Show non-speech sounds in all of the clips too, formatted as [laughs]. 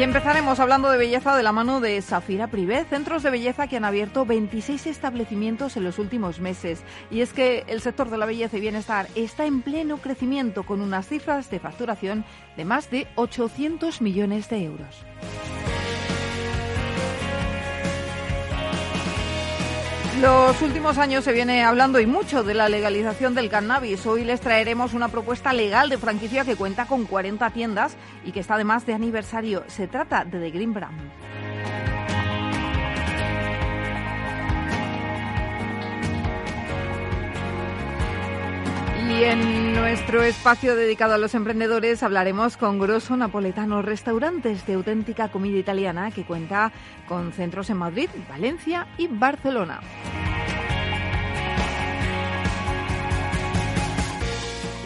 Y empezaremos hablando de belleza de la mano de Safira Privé, centros de belleza que han abierto 26 establecimientos en los últimos meses. Y es que el sector de la belleza y bienestar está en pleno crecimiento con unas cifras de facturación de más de 800 millones de euros. Los últimos años se viene hablando y mucho de la legalización del cannabis. Hoy les traeremos una propuesta legal de franquicia que cuenta con 40 tiendas y que está además de aniversario. Se trata de The Green Brand. Y en nuestro espacio dedicado a los emprendedores hablaremos con Grosso Napoletano Restaurantes de auténtica comida italiana que cuenta con centros en Madrid, Valencia y Barcelona.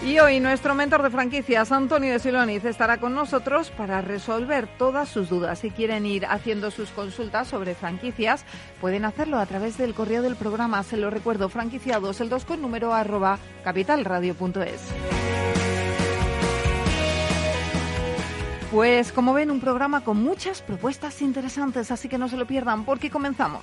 Y hoy nuestro mentor de franquicias, Antonio de Siloniz, estará con nosotros para resolver todas sus dudas. Si quieren ir haciendo sus consultas sobre franquicias, pueden hacerlo a través del correo del programa. Se lo recuerdo, franquiciados, el 2 con número arroba capitalradio.es. Pues como ven, un programa con muchas propuestas interesantes, así que no se lo pierdan porque comenzamos.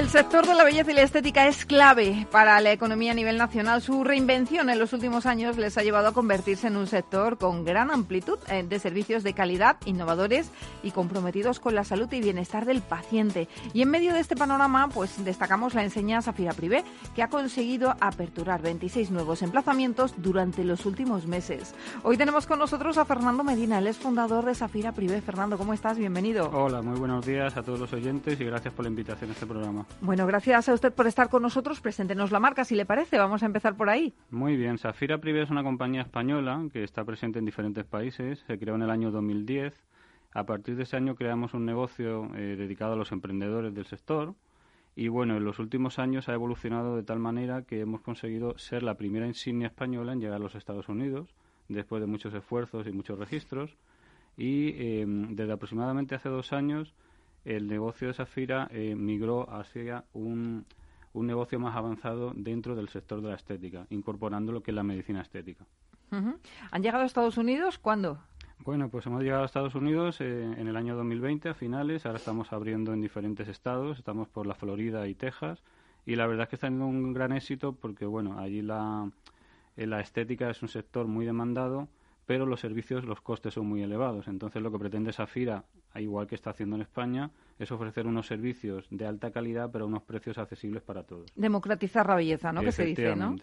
El sector de la belleza y la estética es clave para la economía a nivel nacional. Su reinvención en los últimos años les ha llevado a convertirse en un sector con gran amplitud eh, de servicios de calidad, innovadores y comprometidos con la salud y bienestar del paciente. Y en medio de este panorama, pues destacamos la enseñanza Zafira Privé, que ha conseguido aperturar 26 nuevos emplazamientos durante los últimos meses. Hoy tenemos con nosotros a Fernando Medina, él es fundador de Zafira Privé. Fernando, ¿cómo estás? Bienvenido. Hola, muy buenos días a todos los oyentes y gracias por la invitación a este programa. Bueno, gracias a usted por estar con nosotros. Preséntenos la marca, si le parece. Vamos a empezar por ahí. Muy bien. Safira Privé es una compañía española que está presente en diferentes países. Se creó en el año 2010. A partir de ese año creamos un negocio eh, dedicado a los emprendedores del sector. Y bueno, en los últimos años ha evolucionado de tal manera que hemos conseguido ser la primera insignia española en llegar a los Estados Unidos, después de muchos esfuerzos y muchos registros. Y eh, desde aproximadamente hace dos años el negocio de Safira eh, migró hacia un, un negocio más avanzado dentro del sector de la estética, incorporando lo que es la medicina estética. ¿Han llegado a Estados Unidos cuándo? Bueno, pues hemos llegado a Estados Unidos eh, en el año 2020 a finales, ahora estamos abriendo en diferentes estados, estamos por la Florida y Texas, y la verdad es que está teniendo un gran éxito porque, bueno, allí la, eh, la estética es un sector muy demandado, pero los servicios, los costes son muy elevados. Entonces, lo que pretende Safira, igual que está haciendo en España, es ofrecer unos servicios de alta calidad, pero a unos precios accesibles para todos. Democratizar la belleza, ¿no? Que se dice, ¿no?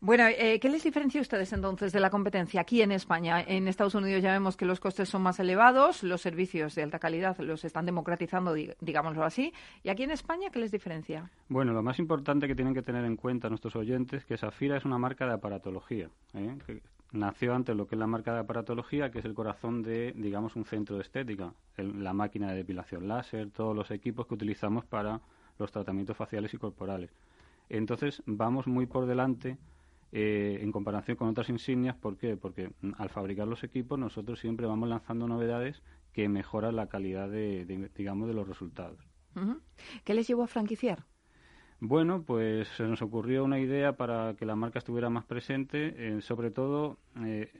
Bueno, eh, ¿qué les diferencia a ustedes entonces de la competencia aquí en España? En Estados Unidos ya vemos que los costes son más elevados, los servicios de alta calidad los están democratizando, digámoslo así. ¿Y aquí en España qué les diferencia? Bueno, lo más importante que tienen que tener en cuenta nuestros oyentes es que Safira es una marca de aparatología. ¿eh? Nació antes lo que es la marca de aparatología, que es el corazón de, digamos, un centro de estética. la máquina de depilación láser, todos los equipos que utilizamos para los tratamientos faciales y corporales. Entonces, vamos muy por delante eh, en comparación con otras insignias. ¿Por qué? Porque mm, al fabricar los equipos nosotros siempre vamos lanzando novedades que mejoran la calidad de, digamos, de los resultados. ¿Qué les llevó a franquiciar? Bueno, pues se nos ocurrió una idea para que la marca estuviera más presente, eh, sobre todo eh,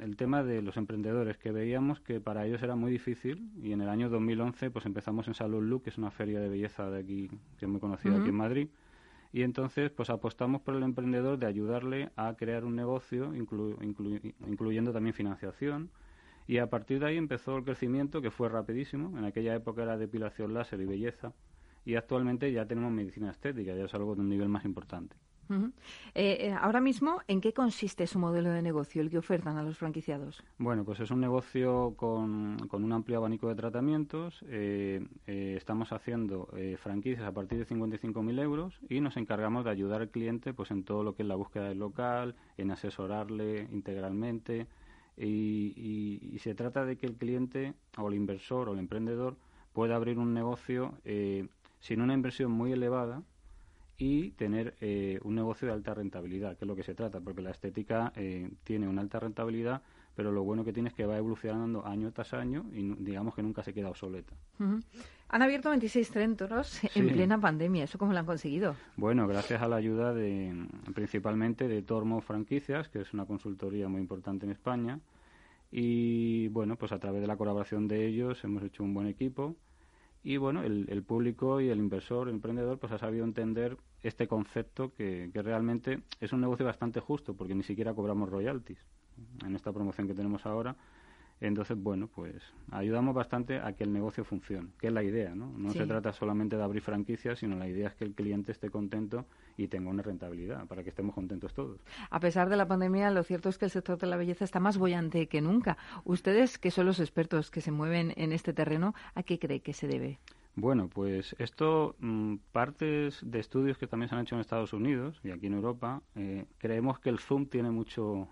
el tema de los emprendedores, que veíamos que para ellos era muy difícil y en el año 2011 pues empezamos en Salud Look, que es una feria de belleza de aquí, que es muy conocida aquí en Madrid, y entonces pues apostamos por el emprendedor de ayudarle a crear un negocio, incluyendo también financiación, y a partir de ahí empezó el crecimiento que fue rapidísimo, en aquella época era depilación láser y belleza, y actualmente ya tenemos medicina estética, ya es algo de un nivel más importante. Eh, eh, ahora mismo, ¿en qué consiste su modelo de negocio, el que ofertan a los franquiciados? Bueno, pues es un negocio con, un amplio abanico de tratamientos. Eh, estamos haciendo franquicias a partir de 55.000 euros y nos encargamos de ayudar al cliente pues en todo lo que es la búsqueda del local, en asesorarle integralmente. Y, se trata de que el cliente o el inversor o el emprendedor pueda abrir un negocio sin una inversión muy elevada y tener eh, un negocio de alta rentabilidad, que es lo que se trata, porque la estética eh, tiene una alta rentabilidad, pero lo bueno que tiene es que va evolucionando año tras año y digamos que nunca se queda obsoleta. Han abierto 26 centros en plena pandemia, ¿eso cómo lo han conseguido? Bueno, gracias a la ayuda de principalmente de Tormo Franquicias, que es una consultoría muy importante en España, y bueno, pues a través de la colaboración de ellos hemos hecho un buen equipo y bueno, el, público y el inversor, el emprendedor, pues ha sabido entender este concepto que, que, realmente es un negocio bastante justo porque ni siquiera cobramos royalties en esta promoción que tenemos ahora entonces, bueno, pues ayudamos bastante a que el negocio funcione, que es la idea, ¿no? No se trata solamente de abrir franquicias, sino la idea es que el cliente esté contento y tenga una rentabilidad para que estemos contentos todos. A pesar de la pandemia, lo cierto es que el sector de la belleza está más bollante que nunca. Ustedes, que son los expertos que se mueven en este terreno, ¿a qué cree que se debe? Bueno, pues esto, mm, partes de estudios que también se han hecho en Estados Unidos y aquí en Europa, eh, creemos que el Zoom tiene mucho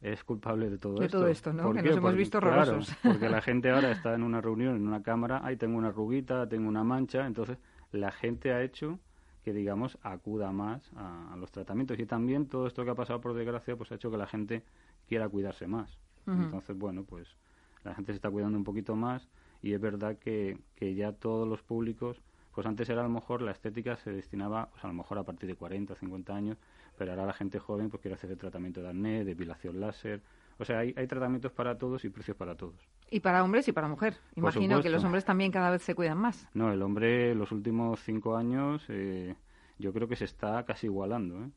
es culpable de todo de esto. todo esto, ¿no? Que nos hemos visto Claro, [laughs] porque la gente ahora está en una reunión, en una cámara, ahí tengo una ruguita, tengo una mancha, entonces la gente ha hecho que, digamos, acuda más a, los tratamientos. Y también todo esto que ha pasado, por desgracia, pues ha hecho que la gente quiera cuidarse más. Entonces, bueno, pues la gente se está cuidando un poquito más y es verdad que, que ya todos los públicos, pues antes era a lo mejor la estética se destinaba, pues a lo mejor a partir de 40 o 50 años, pero ahora la gente joven pues quiere hacer el tratamiento de acné, depilación láser. O sea, hay, hay tratamientos para todos y precios para todos. Y para hombres y para mujer. Imagino que los hombres también cada vez se cuidan más. No, el hombre los últimos cinco años eh, yo creo que se está casi igualando ¿eh?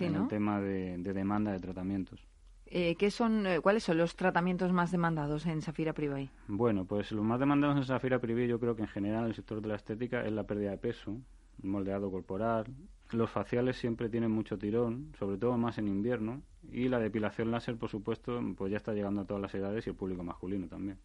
en el tema de, demanda de tratamientos. Eh, ¿qué son, eh, ¿Cuáles son los tratamientos más demandados en Safira Privé? Bueno, pues los más demandados en Safira Privé yo creo que en general en el sector de la estética es la pérdida de peso, moldeado corporal, los faciales siempre tienen mucho tirón, sobre todo más en invierno, y la depilación láser, por supuesto, pues ya está llegando a todas las edades y el público masculino también.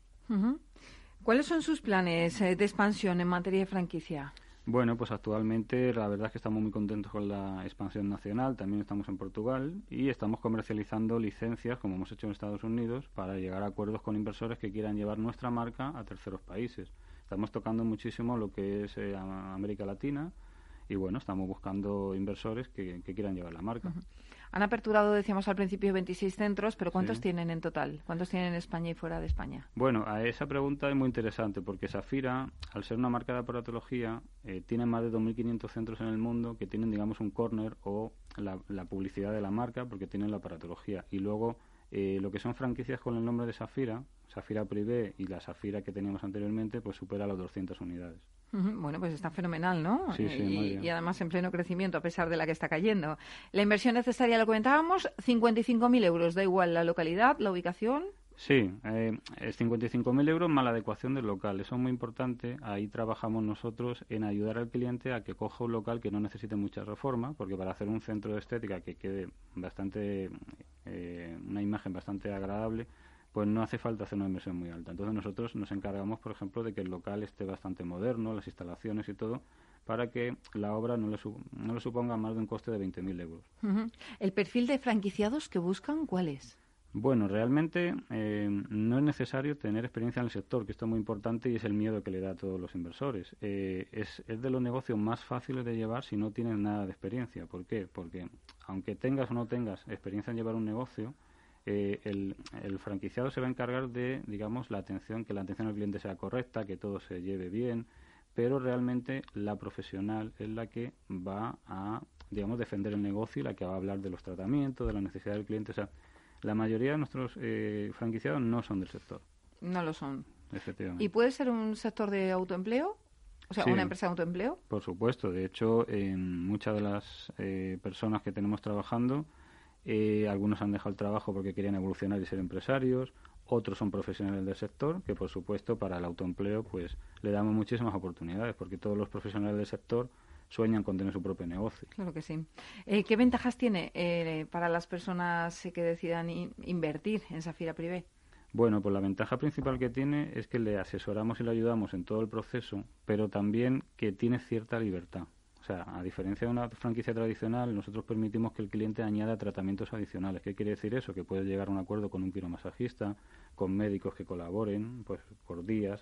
¿Cuáles son sus planes eh, de expansión en materia de franquicia? Bueno, pues actualmente la verdad es que estamos muy contentos con la expansión nacional, también estamos en Portugal y estamos comercializando licencias, como hemos hecho en Estados Unidos, para llegar a acuerdos con inversores que quieran llevar nuestra marca a terceros países. Estamos tocando muchísimo lo que es eh, América Latina, y bueno, estamos buscando inversores que, quieran llevar la marca. Han aperturado, decíamos al principio, 26 centros, pero ¿cuántos tienen en total? ¿Cuántos tienen en España y fuera de España? Bueno, a esa pregunta es muy interesante porque Safira, al ser una marca de aparatología, eh, tiene más de 2.500 centros en el mundo que tienen, digamos, un corner o la, publicidad de la marca porque tienen la aparatología. Y luego, eh, lo que son franquicias con el nombre de Safira, Safira Privé y la Safira que teníamos anteriormente, pues supera las 200 unidades. Bueno, pues está fenomenal, ¿no? Sí, sí, y, y, además en pleno crecimiento, a pesar de la que está cayendo. La inversión necesaria, lo comentábamos, 55.000 euros. Da igual la localidad, la ubicación. Sí, eh, es 55.000 euros más la adecuación del local. Eso es muy importante. Ahí trabajamos nosotros en ayudar al cliente a que coja un local que no necesite mucha reforma, porque para hacer un centro de estética que quede bastante, eh, una imagen bastante agradable, pues no hace falta hacer una inversión muy alta. Entonces nosotros nos encargamos, por ejemplo, de que el local esté bastante moderno, las instalaciones y todo, para que la obra no le, no le suponga más de un coste de 20.000 euros. ¿El perfil de franquiciados que buscan cuál es? Bueno, realmente eh, no es necesario tener experiencia en el sector, que esto es muy importante y es el miedo que le da a todos los inversores. Eh, es, es, de los negocios más fáciles de llevar si no tienes nada de experiencia. ¿Por qué? Porque aunque tengas o no tengas experiencia en llevar un negocio, eh, el, franquiciado se va a encargar de, digamos, la atención, que la atención al cliente sea correcta, que todo se lleve bien, pero realmente la profesional es la que va a, digamos, defender el negocio y la que va a hablar de los tratamientos, de la necesidad del cliente. O sea, la mayoría de nuestros eh, franquiciados no son del sector. No lo son. Efectivamente. ¿Y puede ser un sector de autoempleo? O sea, una empresa de autoempleo. Por supuesto. De hecho, en muchas de las eh, personas que tenemos trabajando, eh, algunos han dejado el trabajo porque querían evolucionar y ser empresarios, otros son profesionales del sector, que por supuesto para el autoempleo pues le damos muchísimas oportunidades, porque todos los profesionales del sector sueñan con tener su propio negocio. Claro que sí. Eh, ¿Qué ventajas tiene eh, para las personas que decidan invertir en Safira Privé? Bueno, pues la ventaja principal que tiene es que le asesoramos y le ayudamos en todo el proceso, pero también que tiene cierta libertad. O sea, a diferencia de una franquicia tradicional, nosotros permitimos que el cliente añada tratamientos adicionales. ¿Qué quiere decir eso? Que puede llegar a un acuerdo con un quiromasajista, con médicos que colaboren pues por días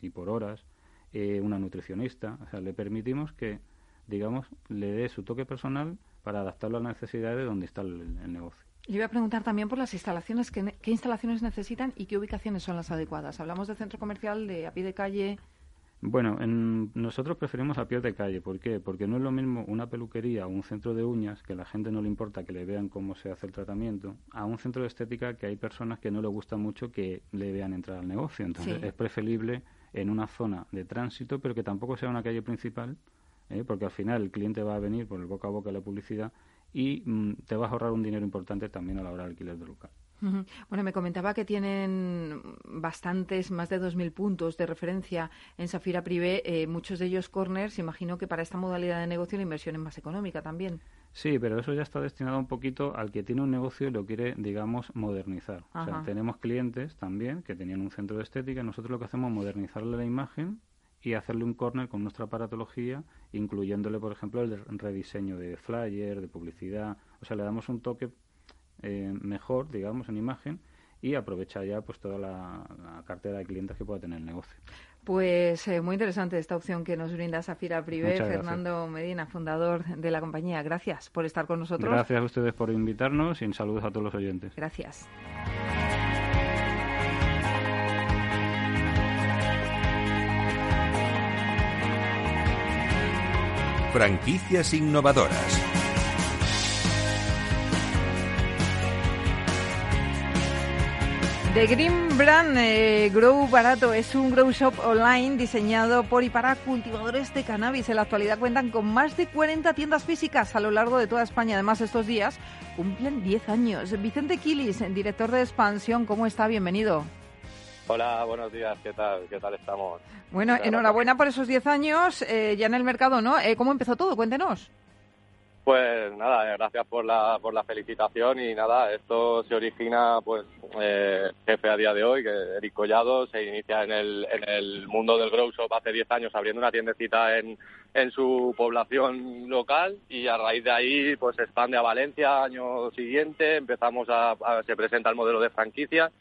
y por horas, eh, una nutricionista. O sea, le permitimos que, digamos, le dé su toque personal para adaptarlo a las necesidades de donde está el negocio. Le voy a preguntar también por las instalaciones, ¿qué, qué instalaciones necesitan y qué ubicaciones son las adecuadas. Hablamos de centro comercial, de a pie de calle. Bueno, en, nosotros preferimos a pie de calle. ¿Por qué? Porque no es lo mismo una peluquería o un centro de uñas, que a la gente no le importa que le vean cómo se hace el tratamiento, a un centro de estética que hay personas que no le gusta mucho que le vean entrar al negocio. Entonces es preferible en una zona de tránsito, pero que tampoco sea una calle principal, ¿eh? porque al final el cliente va a venir por el boca a boca de la publicidad y mm, te vas a ahorrar un dinero importante también a la hora del alquiler de local. Bueno, me comentaba que tienen bastantes, más de 2.000 puntos de referencia en Safira Privé, eh, muchos de ellos corners. Imagino que para esta modalidad de negocio la inversión es más económica también. Sí, pero eso ya está destinado un poquito al que tiene un negocio y lo quiere, digamos, modernizar. O sea, tenemos clientes también que tenían un centro de estética y nosotros lo que hacemos es modernizarle la imagen y hacerle un corner con nuestra aparatología, incluyéndole, por ejemplo, el rediseño de flyer, de publicidad. O sea, le damos un toque eh, mejor, digamos, en imagen y aprovecha ya pues toda la, cartera de clientes que pueda tener el negocio. Pues eh, muy interesante esta opción que nos brinda Safira Privé, Fernando Medina, fundador de la compañía. Gracias por estar con nosotros. Gracias a ustedes por invitarnos y saludos a todos los oyentes. Gracias. Franquicias innovadoras. The Green Brand eh, Grow Barato es un grow shop online diseñado por y para cultivadores de cannabis. En la actualidad cuentan con más de 40 tiendas físicas a lo largo de toda España. Además, estos días cumplen 10 años. Vicente Quilis, director de expansión, ¿cómo está? Bienvenido. Hola, buenos días, ¿qué tal? ¿Qué tal estamos? Bueno, enhorabuena por esos 10 años eh, ya en el mercado, ¿no? Eh, ¿Cómo empezó todo? Cuéntenos. Pues nada, eh, gracias por la, por la felicitación y nada, esto se origina, pues, jefe a día de hoy, que Eric Collado se inicia en el, en el mundo del grow shop hace 10 años abriendo una tiendecita en, en su población local y a raíz de ahí, pues, se expande a Valencia año siguiente, empezamos a se presenta el modelo de franquicia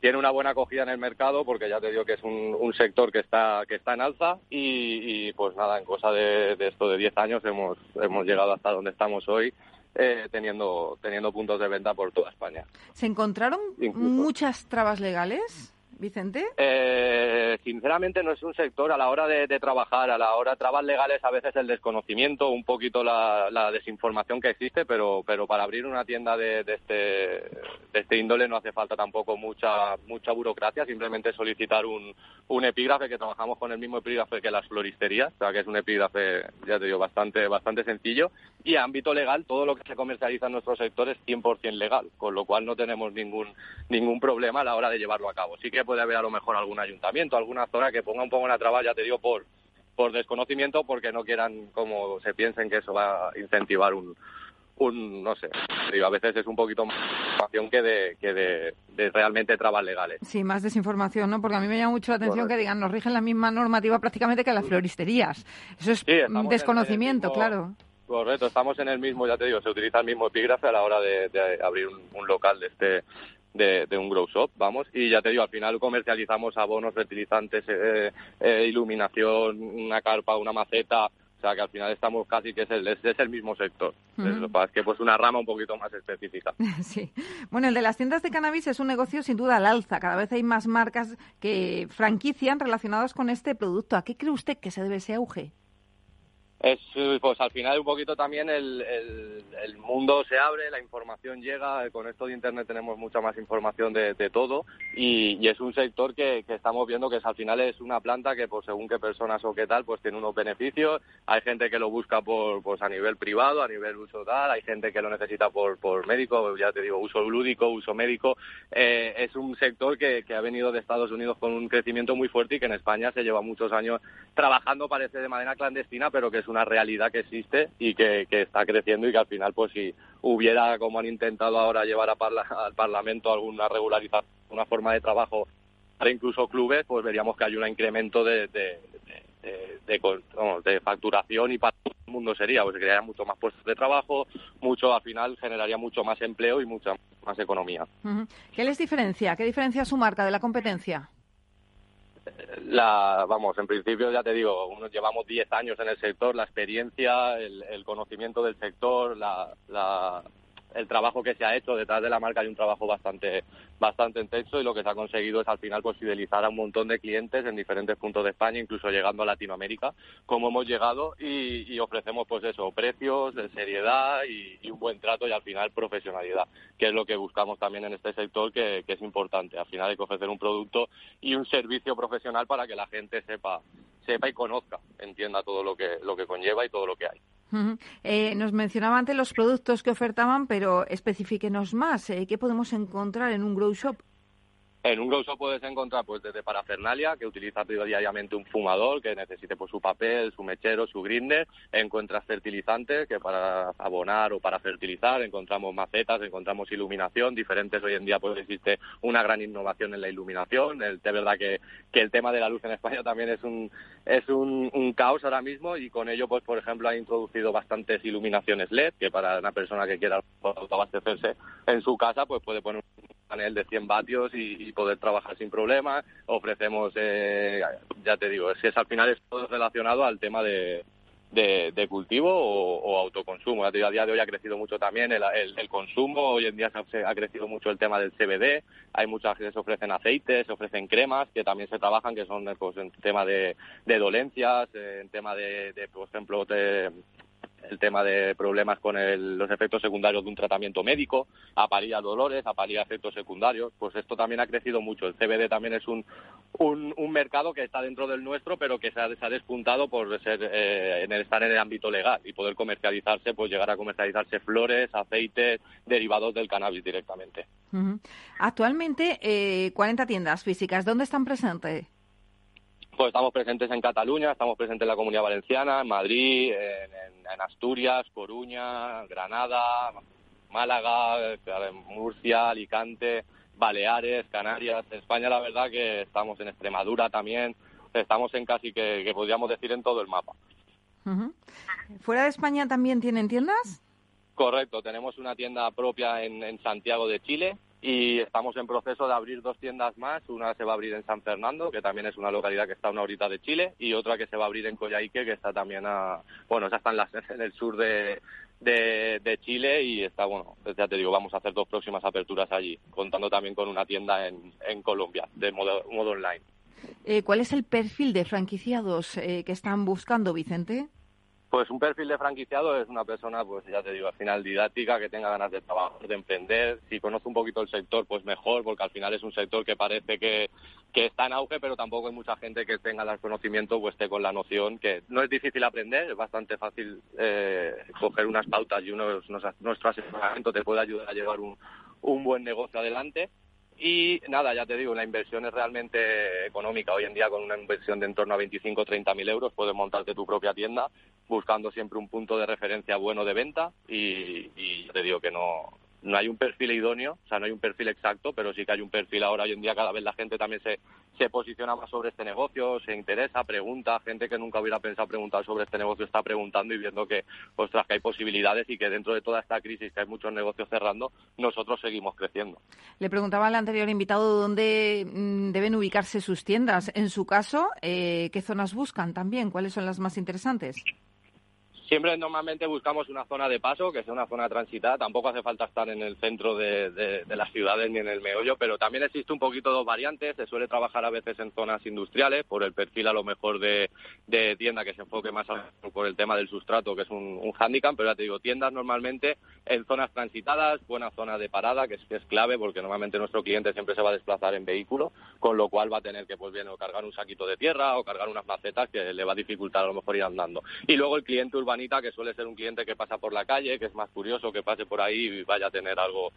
tiene una buena acogida en el mercado porque ya te digo que es un, sector que está que está en alza y, pues nada en cosa de, esto de 10 años hemos hemos llegado hasta donde estamos hoy eh, teniendo teniendo puntos de venta por toda España. Se encontraron muchas trabas legales Vicente? Eh, sinceramente no es un sector a la hora de, trabajar, a la hora de trabas legales a veces el desconocimiento, un poquito la, desinformación que existe, pero, para abrir una tienda de, este, de este índole no hace falta tampoco mucha, mucha burocracia, simplemente solicitar un, epígrafe que trabajamos con el mismo epígrafe que las floristerías, o sea que es un epígrafe, ya te digo, bastante, bastante sencillo. Y a ámbito legal, todo lo que se comercializa en nuestro sector es 100% legal, con lo cual no tenemos ningún, ningún problema a la hora de llevarlo a cabo. Sí que puede haber a lo mejor algún ayuntamiento, alguna zona que ponga un poco una traba, ya te digo, por, por desconocimiento, porque no quieran, como se piensen, que eso va a incentivar un, un no sé, digo, a veces es un poquito más información que de, que de, realmente trabas legales. Sí, más desinformación, ¿no? Porque a mí me llama mucho la atención que digan, nos rigen la misma normativa prácticamente que las floristerías. Eso es desconocimiento, claro. Correcto, estamos en el mismo, ya te digo, se utiliza el mismo epígrafe a la hora de, abrir un, local de este de, un grow shop, vamos, y ya te digo, al final comercializamos abonos, fertilizantes, eh, eh, iluminación, una carpa, una maceta, o sea que al final estamos casi que es el, es, el mismo sector. Lo que es que pues una rama un poquito más específica. [laughs] Sí. Bueno, el de las tiendas de cannabis es un negocio sin duda al alza. Cada vez hay más marcas que franquician relacionadas con este producto. ¿A qué cree usted que se debe ese auge? Es, pues al final un poquito también el, el, mundo se abre, la información llega, con esto de Internet tenemos mucha más información de, todo y, es un sector que, que, estamos viendo que es, al final es una planta que pues según qué personas o qué tal pues tiene unos beneficios, hay gente que lo busca por pues a nivel privado, a nivel uso tal, hay gente que lo necesita por, por médico, ya te digo, uso lúdico, uso médico, eh, es un sector que, que ha venido de Estados Unidos con un crecimiento muy fuerte y que en España se lleva muchos años trabajando parece de manera clandestina pero que es una realidad que existe y que, está creciendo y que al final, pues si hubiera, como han intentado ahora llevar al Parlamento alguna regularización, una forma de trabajo para incluso clubes, pues veríamos que hay un incremento de, de, de, facturación y para todo el mundo sería, pues se crearían mucho más puestos de trabajo, mucho al final generaría mucho más empleo y mucha más economía. ¿Qué les diferencia? ¿Qué diferencia su marca de la competencia? La, vamos, en principio ya te digo, unos llevamos 10 años en el sector, la experiencia, el, el conocimiento del sector, la, la, el trabajo que se ha hecho detrás de la marca hay un trabajo bastante bastante intenso y lo que se ha conseguido es al final pues fidelizar a un montón de clientes en diferentes puntos de España, incluso llegando a Latinoamérica, como hemos llegado y, ofrecemos pues eso, precios, de seriedad y, un buen trato y al final profesionalidad, que es lo que buscamos también en este sector que, que es importante. Al final hay que ofrecer un producto y un servicio profesional para que la gente sepa sepa y conozca, entienda todo lo que lo que conlleva y todo lo que hay. Eh, nos mencionaba antes los productos que ofertaban, pero especifíquenos más. Eh, ¿Qué podemos encontrar en un grow shop? En un grow shop puedes encontrar pues desde parafernalia, que utiliza diariamente un fumador, que necesite pues su papel, su mechero, su grinder. Encuentras fertilizantes, que para abonar o para fertilizar. Encontramos macetas, encontramos iluminación. Diferentes hoy en día pues existe una gran innovación en la iluminación. Es verdad que, que el tema de la luz en España también es un, es un, un caos ahora mismo y con ello pues por ejemplo ha introducido bastantes iluminaciones LED, que para una persona que quiera autoabastecerse en su casa pues puede poner un panel de 100 vatios y, poder trabajar sin problemas. Ofrecemos, eh, ya te digo, es que al final es todo relacionado al tema de, de, cultivo o, autoconsumo. A día de hoy ha crecido mucho también el, el, consumo, hoy en día se ha, crecido mucho el tema del CBD, hay muchas que se ofrecen aceites, se ofrecen cremas que también se trabajan, que son pues, en tema de, de dolencias, en tema de, de por ejemplo, de, el tema de problemas con los efectos secundarios de un tratamiento médico, apalía dolores, apalía efectos secundarios, pues esto también ha crecido mucho. El CBD también es un, un, mercado que está dentro del nuestro, pero que se ha, despuntado por ser, eh, en el, estar en el ámbito legal y poder comercializarse, pues llegar a comercializarse flores, aceites, derivados del cannabis directamente. Actualmente, eh, 40 tiendas físicas, ¿dónde están presentes? Pues estamos presentes en Cataluña, estamos presentes en la Comunidad Valenciana, en Madrid, en, Asturias, Coruña, Granada, Málaga, Murcia, Alicante, Baleares, Canarias. En España la verdad que estamos en Extremadura también, estamos en casi que, podríamos decir en todo el mapa. ¿Fuera de España también tienen tiendas? Correcto, tenemos una tienda propia en Santiago de Chile, y estamos en proceso de abrir dos tiendas más. Una se va a abrir en San Fernando, que también es una localidad que está a una horita de Chile, y otra que se va a abrir en Coyhaique, que está también a, bueno, está [laughs] en, el sur de, de, Chile y está, bueno, pues ya te digo, vamos a hacer dos próximas aperturas allí, contando también con una tienda en, en Colombia, de modo, modo online. Eh, ¿Cuál es el perfil de franquiciados eh, que están buscando, Vicente? Pues un perfil de franquiciado es una persona, pues ya te digo, al final didáctica, que tenga ganas de trabajar, de emprender. Si conoce un poquito el sector, pues mejor, porque al final es un sector que parece que, que está en auge, pero tampoco hay mucha gente que tenga el conocimiento o esté con la noción que no es difícil aprender, es bastante fácil eh, coger unas pautas y unos, nuestro asesoramiento te puede ayudar a llevar un, un buen negocio adelante y nada, ya te digo, la inversión es realmente económica. Hoy en día, con una inversión de en torno a 25 o 30 mil euros, puedes montarte tu propia tienda, buscando siempre un punto de referencia bueno de venta. Y, y te digo que no, no hay un perfil idóneo, o sea, no hay un perfil exacto, pero sí que hay un perfil ahora. Hoy en día cada vez la gente también se, se posiciona más sobre este negocio, se interesa, pregunta. Gente que nunca hubiera pensado preguntar sobre este negocio está preguntando y viendo que, ostras, que hay posibilidades y que dentro de toda esta crisis, que hay muchos negocios cerrando, nosotros seguimos creciendo. Le preguntaba al anterior invitado dónde mm, deben ubicarse sus tiendas. En su caso, eh, ¿qué zonas buscan también? ¿Cuáles son las más interesantes? Siempre normalmente buscamos una zona de paso, que sea una zona transitada. Tampoco hace falta estar en el centro de, las ciudades ni en el meollo, pero también existe un poquito dos variantes. Se suele trabajar a veces en zonas industriales, por el perfil a lo mejor de, tienda que se enfoque más por el tema del sustrato, que es un, un. Pero ya te digo, tiendas normalmente en zonas transitadas, buena zona de parada, que es, que es clave, porque normalmente nuestro cliente siempre se va a desplazar en vehículo, con lo cual va a tener que, pues bien, o cargar un saquito de tierra o cargar unas macetas que le va a dificultar a lo mejor ir andando. Y luego el cliente urbano que suele ser un cliente que pasa por la calle, que es más curioso, que pase por ahí y vaya a tener algo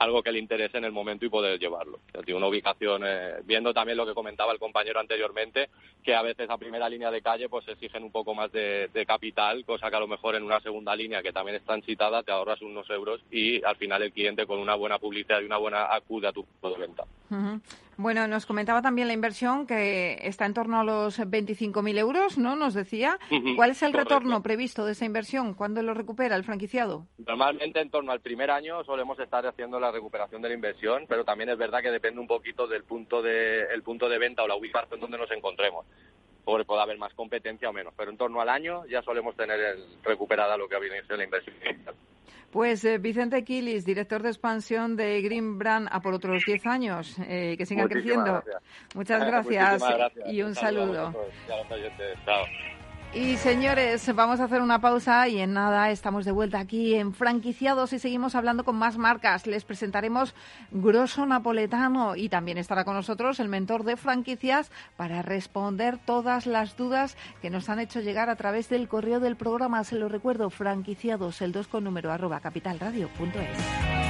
algo que le interese en el momento y poder llevarlo. Tiene una ubicación, eh, viendo también lo que comentaba el compañero anteriormente, que a veces a primera línea de calle pues exigen un poco más de, capital, cosa que a lo mejor en una segunda línea que también está transitada te ahorras unos euros y al final el cliente con una buena publicidad y una buena acude a tu punto de venta. Bueno, nos comentaba también la inversión que está en torno a los 25.000 euros, ¿no? Nos decía. ¿Cuál es el retorno previsto de esa inversión? ¿Cuándo lo recupera el franquiciado? Normalmente en torno al primer año solemos estar haciendo la recuperación de la inversión, pero también es verdad que depende un poquito del punto de, el punto de venta o la ubicación donde nos encontremos. Porque puede haber más competencia o menos, pero en torno al año ya solemos tener recuperada lo que ha venido la inversión. Pues eh, Vicente Quilis, director de expansión de Green Brand a por otros 10 años, eh, que sigan creciendo. Muchas [laughs] gracias, y un, saludo. Y señores, vamos a hacer una pausa y en nada estamos de vuelta aquí en Franquiciados y seguimos hablando con más marcas. Les presentaremos Grosso Napoletano y también estará con nosotros el mentor de franquicias para responder todas las dudas que nos han hecho llegar a través del correo del programa. Se lo recuerdo, franquiciados, el 2 con número arroba capitalradio.es.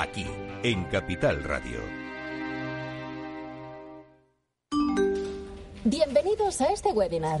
Aquí en Capital Radio. Bienvenidos a este webinar.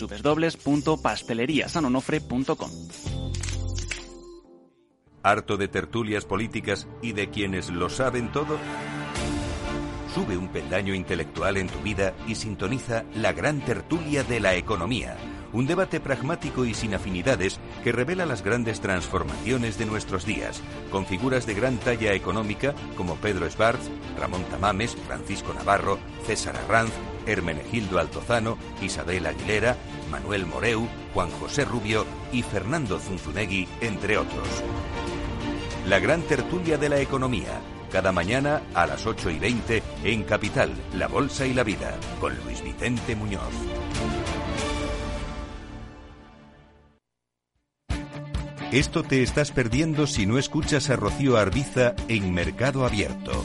www.pasteleriasanonofre.com. ¿Harto de tertulias políticas y de quienes lo saben todo? Sube un peldaño intelectual en tu vida y sintoniza la gran tertulia de la economía. Un debate pragmático y sin afinidades que revela las grandes transformaciones de nuestros días, con figuras de gran talla económica como Pedro Esbarz, Ramón Tamames, Francisco Navarro, César Arranz, Hermenegildo Altozano, Isabel Aguilera, Manuel Moreu, Juan José Rubio y Fernando Zunzunegui, entre otros. La gran tertulia de la economía, cada mañana a las 8 y 20 en Capital, La Bolsa y la Vida, con Luis Vicente Muñoz. Esto te estás perdiendo si no escuchas a Rocío Arbiza en Mercado Abierto.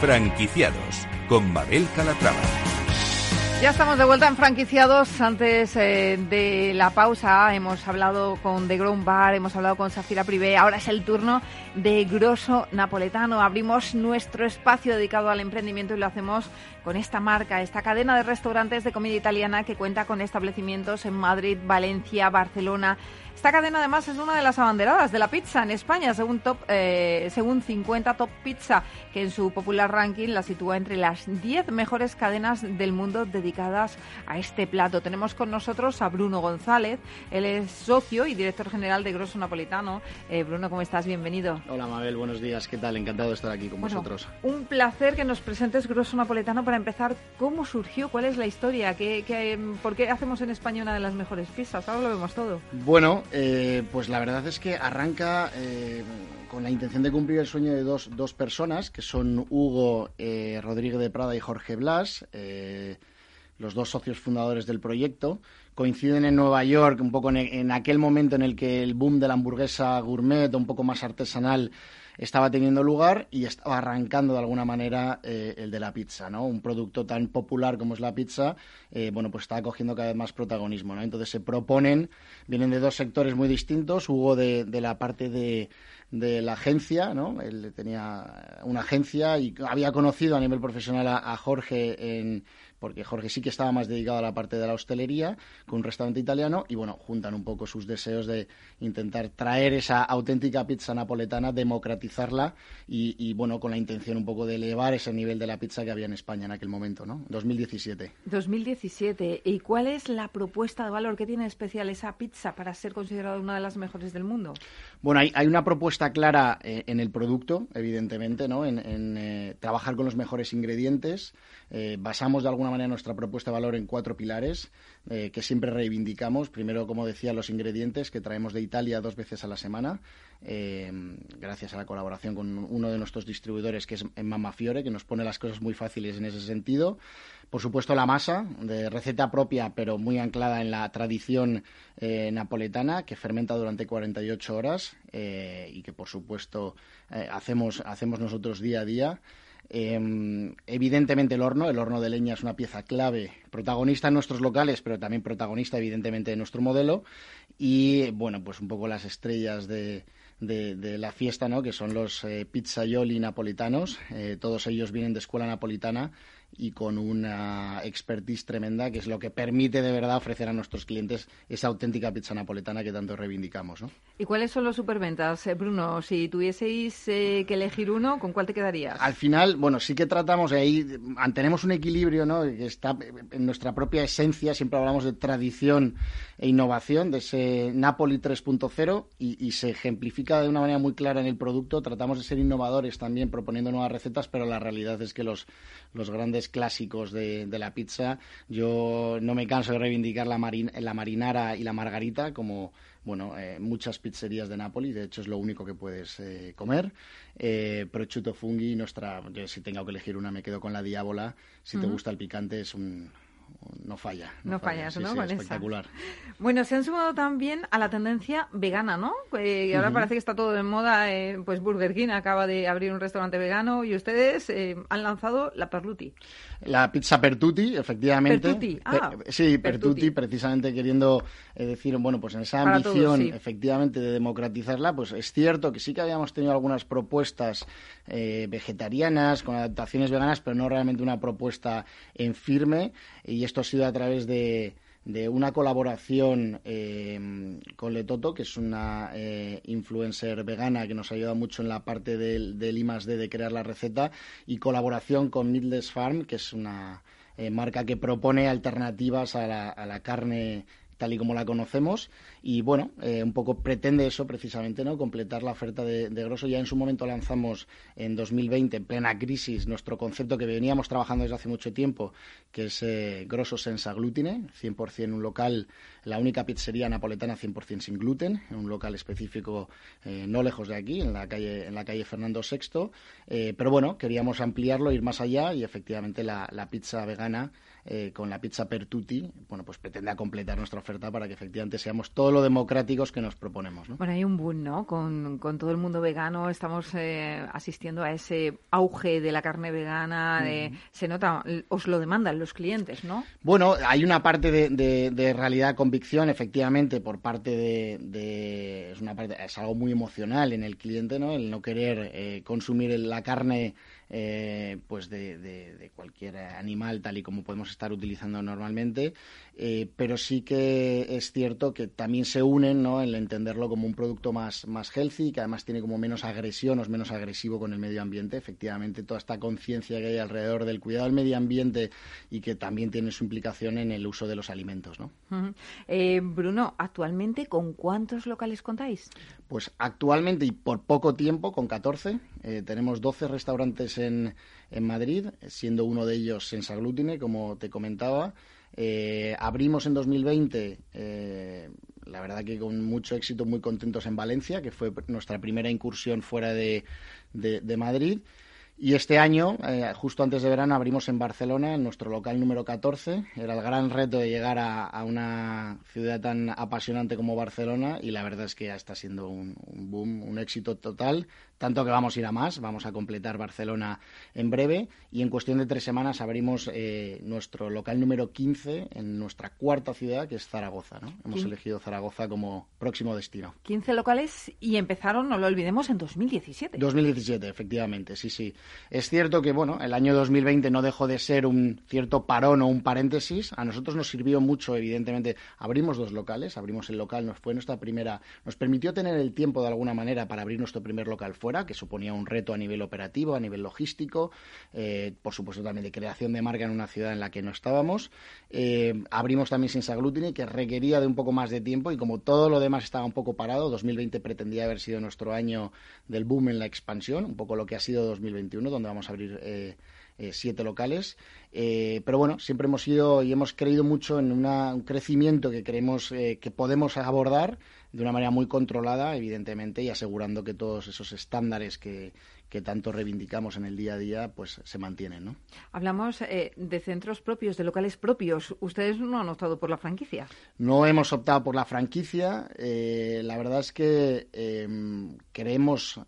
Franquiciados con Mabel Calatrava. Ya estamos de vuelta en franquiciados. Antes eh, de la pausa hemos hablado con The Ground Bar, hemos hablado con Safira Privé. Ahora es el turno de Grosso Napoletano. Abrimos nuestro espacio dedicado al emprendimiento y lo hacemos con esta marca, esta cadena de restaurantes de comida italiana que cuenta con establecimientos en Madrid, Valencia, Barcelona esta cadena además es una de las abanderadas de la pizza en España, según, top, eh, según 50 Top Pizza, que en su popular ranking la sitúa entre las 10 mejores cadenas del mundo dedicadas a este plato. Tenemos con nosotros a Bruno González, él es socio y director general de Grosso Napolitano. Eh, Bruno, ¿cómo estás? Bienvenido. Hola Mabel, buenos días, ¿qué tal? Encantado de estar aquí con vosotros. Un placer que nos presentes Grosso Napolitano para empezar. ¿Cómo surgió? ¿Cuál es la historia? ¿Qué, por qué hacemos en España una de las mejores pizzas? Ahora lo vemos todo. Bueno, eh, pues la verdad es que arranca eh, con la intención de cumplir el sueño de dos, dos personas, que son Hugo eh, Rodríguez de Prada y Jorge Blas, los dos socios fundadores del proyecto. Coinciden en Nueva York, un poco en, aquel momento en el que el boom de la hamburguesa gourmet, un poco más artesanal, estaba teniendo lugar y estaba arrancando de alguna manera eh, el de la pizza, ¿no? Un producto tan popular como es la pizza, eh, bueno, pues está cogiendo cada vez más protagonismo, ¿no? Entonces se proponen, vienen de dos sectores muy distintos, Hugo de, de la parte de, de la agencia, ¿no? Él tenía una agencia y había conocido a nivel profesional a Jorge en porque Jorge sí que estaba más dedicado a la parte de la hostelería, con un restaurante italiano, y bueno, juntan un poco sus deseos de intentar traer esa auténtica pizza napoletana, democratizarla y, bueno, con la intención un poco de elevar ese nivel de la pizza que había en España en aquel momento, ¿no? 2017. 2017. ¿Y cuál es la propuesta de valor que tiene especial esa pizza para ser considerada una de las mejores del mundo? Bueno, hay, una propuesta clara eh, en el producto, evidentemente, ¿no? En, eh, trabajar con los mejores ingredientes. Eh, basamos de alguna manera nuestra propuesta de valor en cuatro pilares eh, que siempre reivindicamos. Primero, como decía, los ingredientes que traemos de Italia dos veces a la semana, eh, gracias a la colaboración con uno de nuestros distribuidores que es Mamma Fiore, que nos pone las cosas muy fáciles en ese sentido. Por supuesto, la masa, de receta propia, pero muy anclada en la tradición eh, napoletana, que fermenta durante 48 horas y que, por supuesto, hacemos, hacemos nosotros día a día. Em, evidentemente el horno, el horno de leña es una pieza clave, protagonista en nuestros locales, pero también protagonista evidentemente de nuestro modelo. Y bueno, pues un poco las estrellas de, de, la fiesta, ¿no? que son los eh, pizzaioli napolitanos. Eh, todos ellos vienen de escuela napolitana y con una expertise tremenda, que es lo que permite de verdad ofrecer a nuestros clientes esa auténtica pizza napoletana que tanto reivindicamos. ¿no? ¿Y cuáles son los superventas, eh, Bruno? Si tuvieseis eh, que elegir uno, ¿con cuál te quedarías? Al final, bueno, sí que tratamos ahí, mantenemos un equilibrio, ¿no? Que está en nuestra propia esencia, siempre hablamos de tradición e innovación, de ese Napoli 3.0 y, y se ejemplifica de una manera muy clara en el producto. Tratamos de ser innovadores también proponiendo nuevas recetas, pero la realidad es que los, los grandes clásicos de, la pizza, yo no me canso de reivindicar la, la marinara y la margarita como bueno, eh, muchas pizzerías de Nápoles, de hecho es lo único que puedes eh, comer. Eh, prosciutto funghi, nuestra, yo si tengo que elegir una me quedo con la diábola. Si te gusta el picante es un, no falla. No, fallas, ¿no? espectacular. Bueno, se han sumado también a la tendencia vegana, ¿no? y ahora parece que está todo de moda. Eh, pues Burger King acaba de abrir un restaurante vegano y ustedes eh, han lanzado la Perluti. La pizza Pertuti, efectivamente. Pertuti, ah, sí, Pertuti, precisamente queriendo eh, decir, bueno, pues en esa ambición, efectivamente, de democratizarla, pues es cierto que sí que habíamos tenido algunas propuestas vegetarianas, con adaptaciones veganas, pero no realmente una propuesta en firme. Y esto ha sido a través de, una colaboración eh, con Letoto, que es una eh, influencer vegana que nos ha ayudado mucho en la parte del, del I+D de crear la receta, y colaboración con Midless Farm, que es una eh, marca que propone alternativas a la carne tal y como la conocemos y bueno, eh, un poco pretende eso precisamente, ¿no? Completar la oferta de, Grosso. Ya en su momento lanzamos en 2020, en plena crisis, nuestro concepto que veníamos trabajando desde hace mucho tiempo, que es eh, Grosso senza glutine, 100% un local, la única pizzería napoletana 100% sin gluten, en un local específico eh, no lejos de aquí, en la calle, en la calle Fernando VI. pero bueno, queríamos ampliarlo, ir más allá y efectivamente la pizza vegana eh, con la pizza per tutti, bueno, pues pretende completar nuestra oferta para que efectivamente seamos todo lo democráticos que nos proponemos. ¿no? Bueno, hay un boom, ¿no? Con, todo el mundo vegano estamos eh, asistiendo a ese auge de la carne vegana. se nota, os lo demandan los clientes, ¿no? Bueno, hay una parte de, realidad, convicción, efectivamente, por parte de, es una parte, es algo muy emocional en el cliente, ¿no? El no querer eh, consumir la carne eh, pues de, cualquier animal tal y como podemos estar utilizando normalmente, eh, pero sí que es cierto que también se unen ¿no? en entenderlo como un producto más, más healthy, que además tiene como menos agresión o es menos agresivo con el medio ambiente. Efectivamente, toda esta conciencia que hay alrededor del cuidado del medio ambiente y que también tiene su implicación en el uso de los alimentos. ¿no? Eh, Bruno, actualmente, ¿con cuántos locales contáis? Pues actualmente y por poco tiempo, con 14. tenemos 12 restaurantes en, Madrid, siendo uno de ellos Sensaglutine, como te comentaba. Eh, abrimos en 2020, eh, la verdad que con mucho éxito, muy contentos en Valencia, que fue nuestra primera incursión fuera de, de Madrid. Y este año, eh, justo antes de verano, abrimos en Barcelona, en nuestro local número 14. Era el gran reto de llegar a, una ciudad tan apasionante como Barcelona y la verdad es que ya está siendo un, boom, un éxito total. Tanto que vamos a ir a más, vamos a completar Barcelona en breve y en cuestión de tres semanas abrimos eh, nuestro local número 15 en nuestra cuarta ciudad, que es Zaragoza. ¿no? Hemos elegido Zaragoza como próximo destino. 15 locales y empezaron, no lo olvidemos, en 2017. 2017, efectivamente, sí, sí. Es cierto que, bueno, el año 2020 no dejó de ser un cierto parón o un paréntesis. A nosotros nos sirvió mucho, evidentemente. Abrimos dos locales, abrimos el local, nos fue nuestra primera, nos permitió tener el tiempo de alguna manera para abrir nuestro primer local fuera, que suponía un reto a nivel operativo, a nivel logístico, eh, por supuesto también de creación de marca en una ciudad en la que no estábamos. Eh, abrimos también Sin Saglutini, que requería de un poco más de tiempo y como todo lo demás estaba un poco parado, 2020 pretendía haber sido nuestro año del boom en la expansión, un poco lo que ha sido 2021, donde vamos a abrir eh, eh, siete locales. Eh, pero bueno, siempre hemos ido y hemos creído mucho en un crecimiento que creemos que podemos abordar de una manera muy controlada, evidentemente, y asegurando que todos esos estándares que, que tanto reivindicamos en el día a día, pues se mantienen, ¿no? Hablamos de centros propios, de locales propios. ¿Ustedes no han optado por la franquicia? No hemos optado por la franquicia. la verdad es que creemos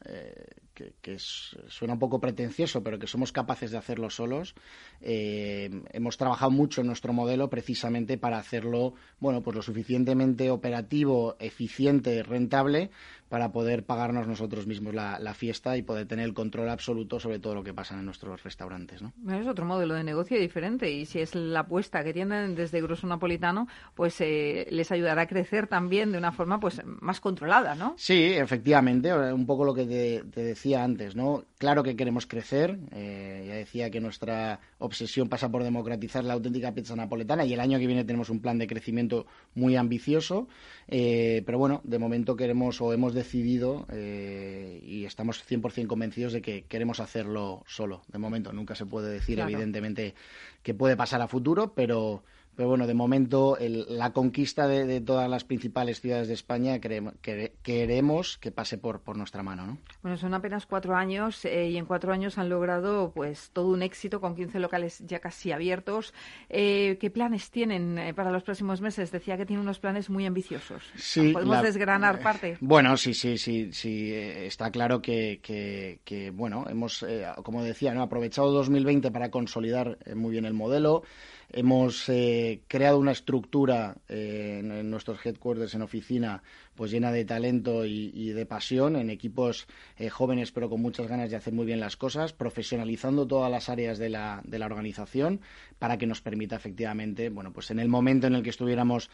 que, suena un poco pretencioso, pero que somos capaces de hacerlo solos. Eh, hemos trabajado mucho en nuestro modelo precisamente para hacerlo, bueno, pues lo suficientemente operativo, eficiente, rentable, para poder pagarnos nosotros mismos la, fiesta y poder tener el control absoluto sobre todo lo que pasa en nuestros restaurantes. ¿no? Es otro modelo de negocio diferente y si es la apuesta que tienen desde Grosso Napolitano, pues eh, les ayudará a crecer también de una forma pues más controlada, ¿no? Sí, efectivamente, un poco lo que te, decía antes, ¿no? Claro que queremos crecer, eh, ya decía que nuestra obsesión pasa por democratizar la auténtica pizza napoletana y el año que viene tenemos un plan de crecimiento muy ambicioso, eh, pero bueno, de momento queremos o hemos decidido eh, y estamos 100% convencidos de que queremos hacerlo solo. De momento, nunca se puede decir, evidentemente, que puede pasar a futuro, pero pero bueno, de momento la conquista de, todas las principales ciudades de España queremos que pase por, por nuestra mano. ¿no? Bueno, son apenas cuatro años eh, y en cuatro años han logrado pues todo un éxito con 15 locales ya casi abiertos. Eh, ¿Qué planes tienen eh, para los próximos meses? Decía que tiene unos planes muy ambiciosos. Sí, ¿Podemos desgranar parte? [laughs] Bueno, sí, sí, sí, sí. Está claro que, que, bueno, hemos, como decía, ¿no? aprovechado 2020 para consolidar muy bien el modelo. Hemos eh, creado una estructura eh, en, nuestros headquarters, en oficina, pues llena de talento y, de pasión, en equipos eh, jóvenes pero con muchas ganas de hacer muy bien las cosas, profesionalizando todas las áreas de la, de la organización para que nos permita efectivamente, bueno, pues en el momento en el que estuviéramos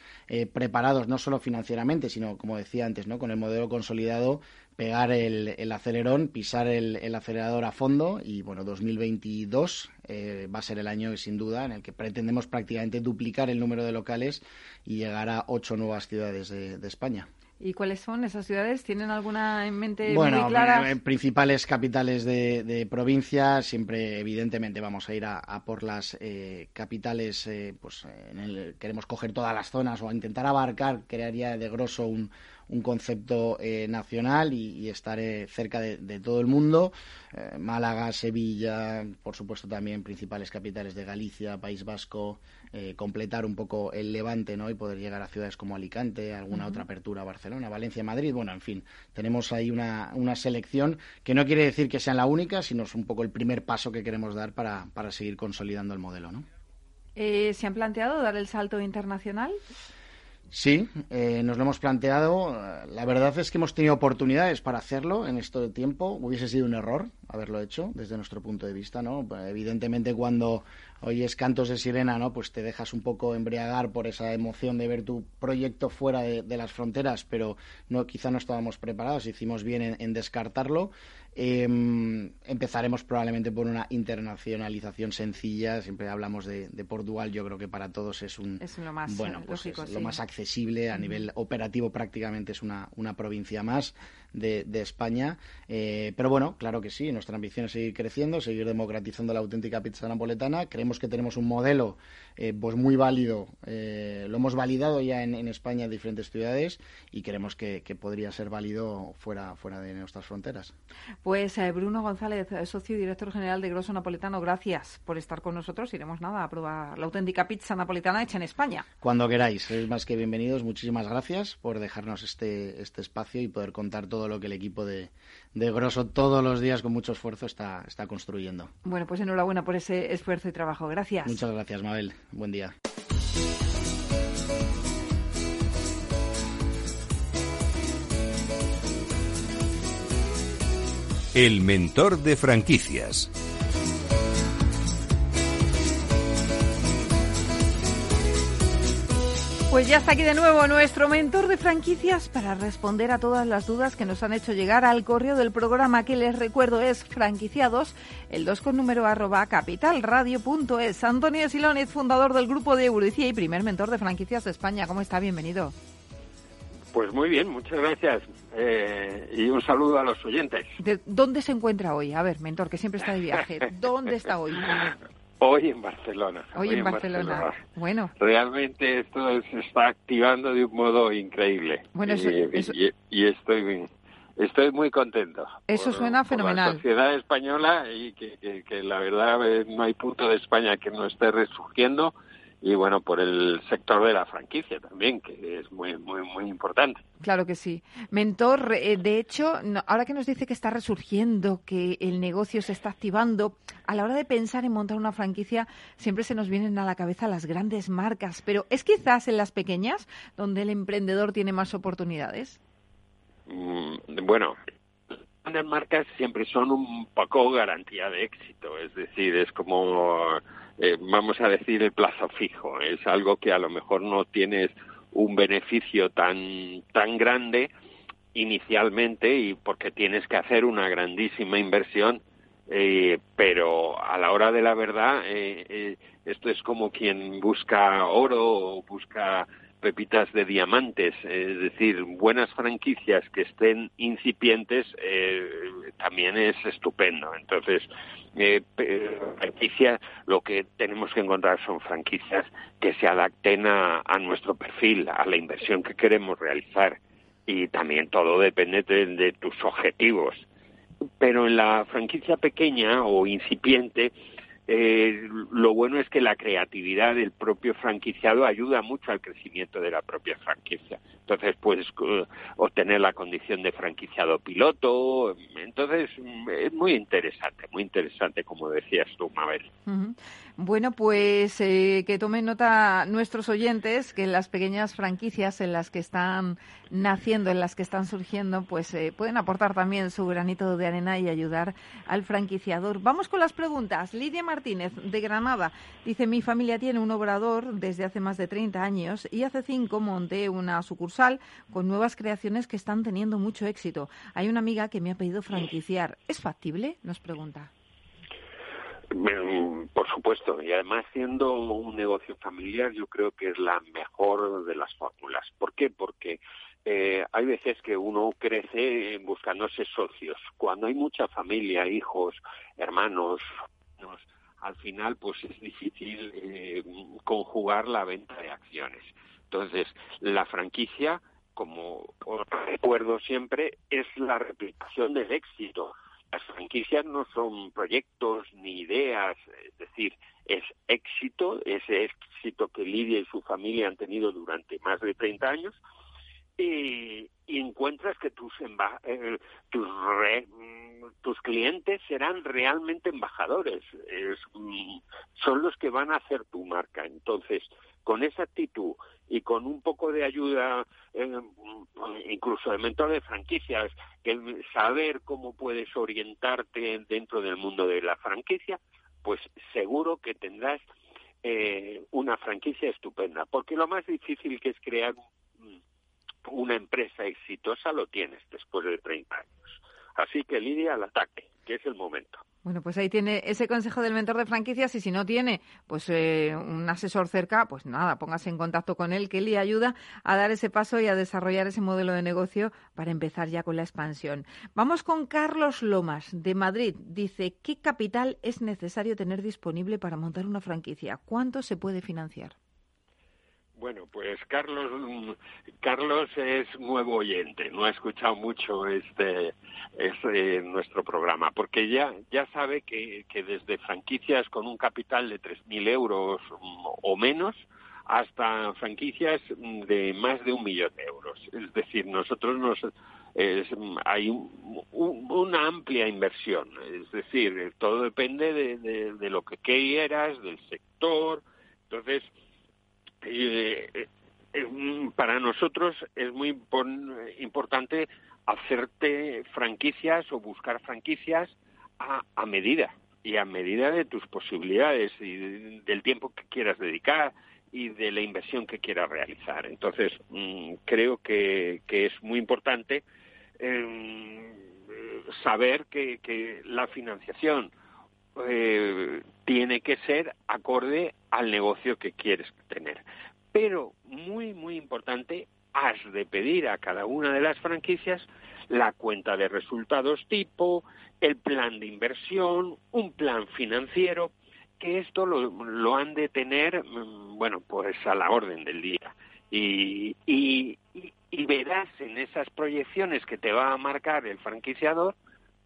preparados, no solo financieramente, sino, como decía antes, ¿no? con el modelo consolidado, pegar el, acelerón, pisar el, acelerador a fondo y bueno, 2022 eh, va a ser el año sin duda en el que pretendemos prácticamente duplicar el número de locales y llegar a ocho nuevas ciudades de, España. ¿Y cuáles son esas ciudades? ¿Tienen alguna en mente bueno, muy clara? Eh, principales capitales de, provincia, siempre evidentemente vamos a ir a, por las eh, capitales, pues queremos coger todas las zonas o intentar abarcar, crearía de grosso un, un concepto eh, nacional y, estar cerca de, todo el mundo. Eh, Málaga, Sevilla, por supuesto también principales capitales de Galicia, País Vasco, eh, completar un poco el levante ¿no? y poder llegar a ciudades como Alicante, alguna otra apertura, Barcelona, Valencia, Madrid. Bueno, en fin, tenemos ahí una, una selección que no quiere decir que sea la única, sino es un poco el primer paso que queremos dar para, para seguir consolidando el modelo. ¿no? Eh, ¿Se han planteado dar el salto internacional? Sí, eh, nos lo hemos planteado. La verdad es que hemos tenido oportunidades para hacerlo en esto de tiempo. Hubiese sido un error haberlo hecho desde nuestro punto de vista, ¿no? Evidentemente cuando oyes cantos de sirena, ¿no? Pues te dejas un poco embriagar por esa emoción de ver tu proyecto fuera de, las fronteras, pero no, quizá no estábamos preparados. Hicimos bien en descartarlo Em, empezaremos probablemente por una internacionalización sencilla. Siempre hablamos de, Portugal. Yo creo que para todos es un lo más bueno, pues lo más accesible a nivel operativo. Prácticamente es una, una provincia más de, España. Eh, pero bueno, claro que sí. Nuestra ambición es seguir creciendo, seguir democratizando la auténtica pizza napoletana. Creemos que tenemos un modelo eh, pues muy válido. Eh, lo hemos validado ya en, España en diferentes ciudades y creemos que, podría ser válido fuera, fuera de nuestras fronteras. Pues eh, Bruno González, socio y director general de Grosso Napoletano, gracias por estar con nosotros. Iremos nada a probar la auténtica pizza napolitana hecha en España. Cuando queráis, es más que bienvenidos. Muchísimas gracias por dejarnos este, este espacio y poder contar todo lo que el equipo de, de Grosso todos los días con mucho esfuerzo está, está construyendo. Bueno, pues enhorabuena por ese esfuerzo y trabajo. Gracias. Muchas gracias, Mabel. Buen día. El mentor de franquicias. Pues ya está aquí de nuevo nuestro mentor de franquicias para responder a todas las dudas que nos han hecho llegar al correo del programa que les recuerdo es franquiciados, el 2 con número arroba capitalradio.es. Antonio Silónez, fundador del grupo de Eurodicía y primer mentor de franquicias de España. ¿Cómo está? Bienvenido. Pues muy bien, muchas gracias. Eh, y un saludo a los oyentes. ¿De ¿Dónde se encuentra hoy? A ver, mentor, que siempre está de viaje. ¿Dónde está hoy? [laughs] Hoy en Barcelona. Hoy, en, Barcelona. Bueno. Realmente esto se está activando de un modo increíble. Bueno, y, y, estoy estoy muy contento. Eso suena fenomenal. la sociedad española y que, que, la verdad eh, no hay punto de España que no esté resurgiendo y bueno, por el sector de la franquicia también, que es muy, muy, muy importante. Claro que sí. Mentor, eh, de hecho, ahora que nos dice que está resurgiendo, que el negocio se está activando, a la hora de pensar en montar una franquicia, siempre se nos vienen a la cabeza las grandes marcas, pero ¿es quizás en las pequeñas donde el emprendedor tiene más oportunidades? Mm, bueno, las grandes marcas siempre son un poco garantía de éxito, es decir, es como eh, vamos a decir, el plazo fijo. Es algo que a lo mejor no tienes un beneficio tan, tan grande inicialmente y porque tienes que hacer una grandísima inversión, eh, pero a la hora de la verdad, eh, esto es como quien busca oro o busca pepitas de diamantes, es decir, buenas franquicias que estén incipientes también es estupendo. Entonces, eh, franquicias, lo que tenemos que encontrar son franquicias que se adapten a, nuestro perfil, a la inversión que queremos realizar. Y también todo depende de tus objetivos. Pero en la franquicia pequeña o incipiente, eh, lo bueno es que la creatividad del propio franquiciado ayuda mucho al crecimiento de la propia franquicia. Entonces puedes uh, obtener la condición de franquiciado piloto. Entonces es muy interesante, muy interesante, como decías tú, Mabel. Bueno, pues eh, que tomen nota nuestros oyentes que las pequeñas franquicias en las que están naciendo, en las que están surgiendo, pues eh, pueden aportar también su granito de arena y ayudar al franquiciador. Vamos con las preguntas. Lidia Martínez, de Granada, dice, mi familia tiene un obrador desde hace más de 30 años y hace cinco monté una sucursal con nuevas creaciones que están teniendo mucho éxito. Hay una amiga que me ha pedido franquiciar. ¿Es factible? Nos pregunta. Por supuesto, y además siendo un negocio familiar, yo creo que es la mejor de las fórmulas. ¿Por qué? Porque eh, hay veces que uno crece buscándose socios. Cuando hay mucha familia, hijos, hermanos, al final pues es difícil eh, conjugar la venta de acciones. Entonces, la franquicia, como recuerdo siempre, es la replicación del éxito las franquicias no son proyectos ni ideas, es decir, es éxito, ese éxito que Lidia y su familia han tenido durante más de 30 años, y, encuentras que tus, eh, tus, tus clientes serán realmente embajadores, mm, son los que van a hacer tu marca. Entonces, con esa actitud y con un poco de ayuda, eh, incluso de mentor de franquicias, que saber cómo puedes orientarte dentro del mundo de la franquicia, pues seguro que tendrás eh, una franquicia estupenda. Porque lo más difícil que es crear una empresa exitosa lo tienes después de 30 años. Así que Lidia al ataque, que es el momento. Bueno, pues ahí tiene ese consejo del mentor de franquicias y si no tiene pues eh, un asesor cerca, pues nada, póngase en contacto con él que le ayuda a dar ese paso y a desarrollar ese modelo de negocio para empezar ya con la expansión. Vamos con Carlos Lomas de Madrid. Dice, ¿qué capital es necesario tener disponible para montar una franquicia? ¿Cuánto se puede financiar? Bueno, pues Carlos, Carlos es nuevo oyente, no ha escuchado mucho este, este nuestro programa, porque ya, ya sabe que, que desde franquicias con un capital de 3.000 euros o menos hasta franquicias de más de un millón de euros. Es decir, nosotros nos, hay una amplia inversión, es decir, todo depende de, de lo que quieras, del sector, entonces eh, eh, para nosotros es muy importante hacerte franquicias o buscar franquicias a, a, medida y a medida de tus posibilidades y del tiempo que quieras dedicar y de la inversión que quieras realizar. Entonces, mm, creo que, que, es muy importante em, saber que, que, la financiación eh, tiene que ser acorde al negocio que quieres tener. Pero, muy, muy importante, has de pedir a cada una de las franquicias la cuenta de resultados tipo, el plan de inversión, un plan financiero, que esto lo, han de tener, mm, bueno, pues a la orden del día. Y, y, y verás en esas proyecciones que te va a marcar el franquiciador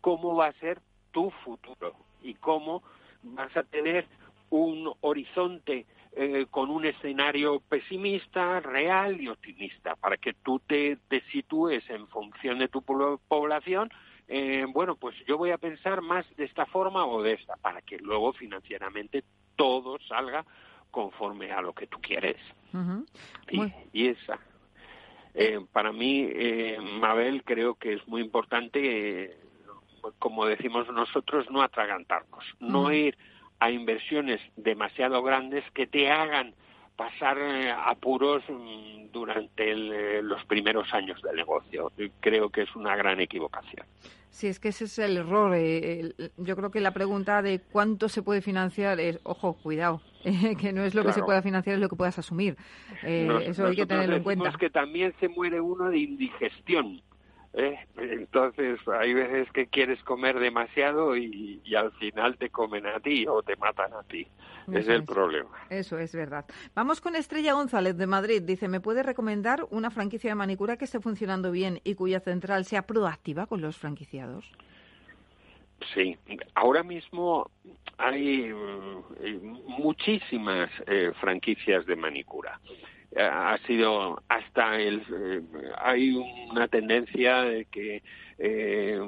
cómo va a ser tu futuro y cómo vas a tener un horizonte eh, con un escenario pesimista, real y optimista, para que tú te, te sitúes en función de tu población. Eh, bueno, pues yo voy a pensar más de esta forma o de esta, para que luego financieramente todo salga conforme a lo que tú quieres. y, esa. Eh, para mí, Mabel, creo que es muy importante como decimos nosotros, no atragantarnos, no ir a inversiones demasiado grandes que te hagan pasar eh, apuros mm, durante eh, los primeros años del negocio. Creo que es una gran equivocación. Sí, es que ese es el error. Eh, yo creo que la pregunta de cuánto se puede financiar es, ojo, cuidado, [laughs] que no es lo que se pueda financiar, es lo que puedas asumir. eso hay que tenerlo en cuenta. que también se muere uno de indigestión ¿eh? Entonces hay veces que quieres comer demasiado y, al final te comen a ti o te matan a ti. es el problema. Eso es verdad. Vamos con Estrella González de Madrid. Dice, ¿me puede recomendar una franquicia de manicura que esté funcionando bien y cuya central sea proactiva con los franquiciados? Sí, ahora mismo hay eh, muchísimas eh, franquicias de manicura ha sido hasta el eh, hay una tendencia de que eh,